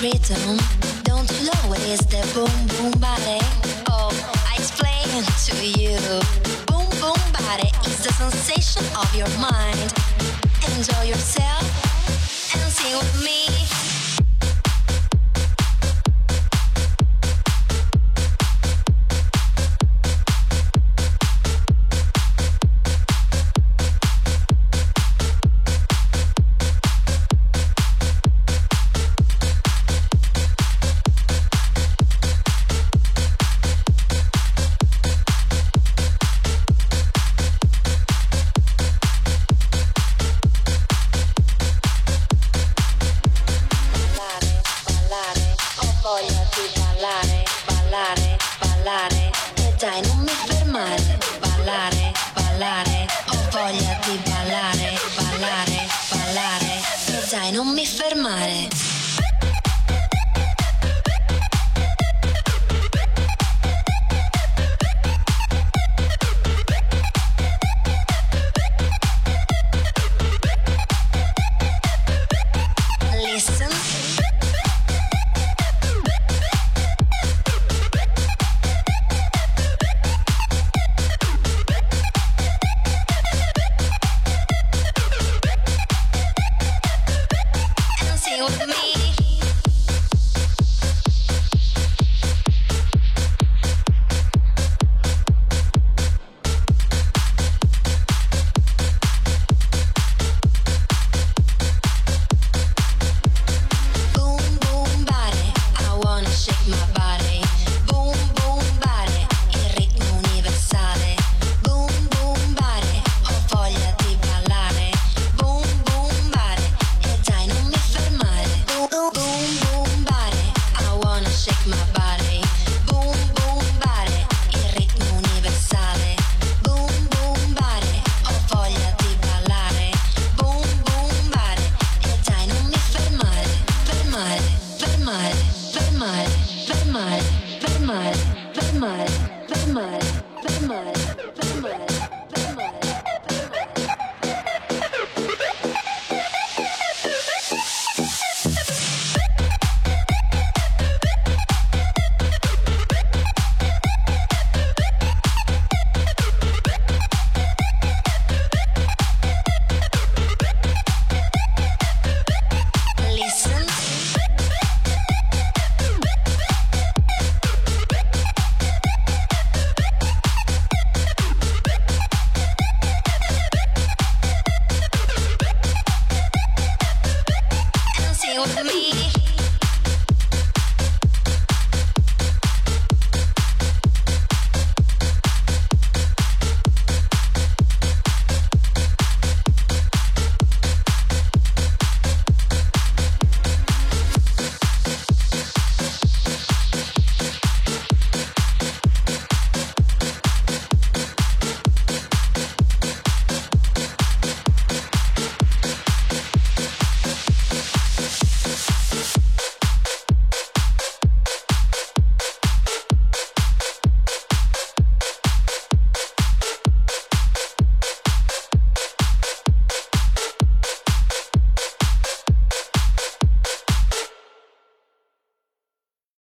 rhythm. Don't you know what is the boom boom body? Oh, I explain to you. Boom boom body is the sensation of your mind. Enjoy yourself ballare, ballare, e dai non mi fermare, ballare, ballare, ho voglia di ballare, ballare, ballare, e dai non mi fermare. With me.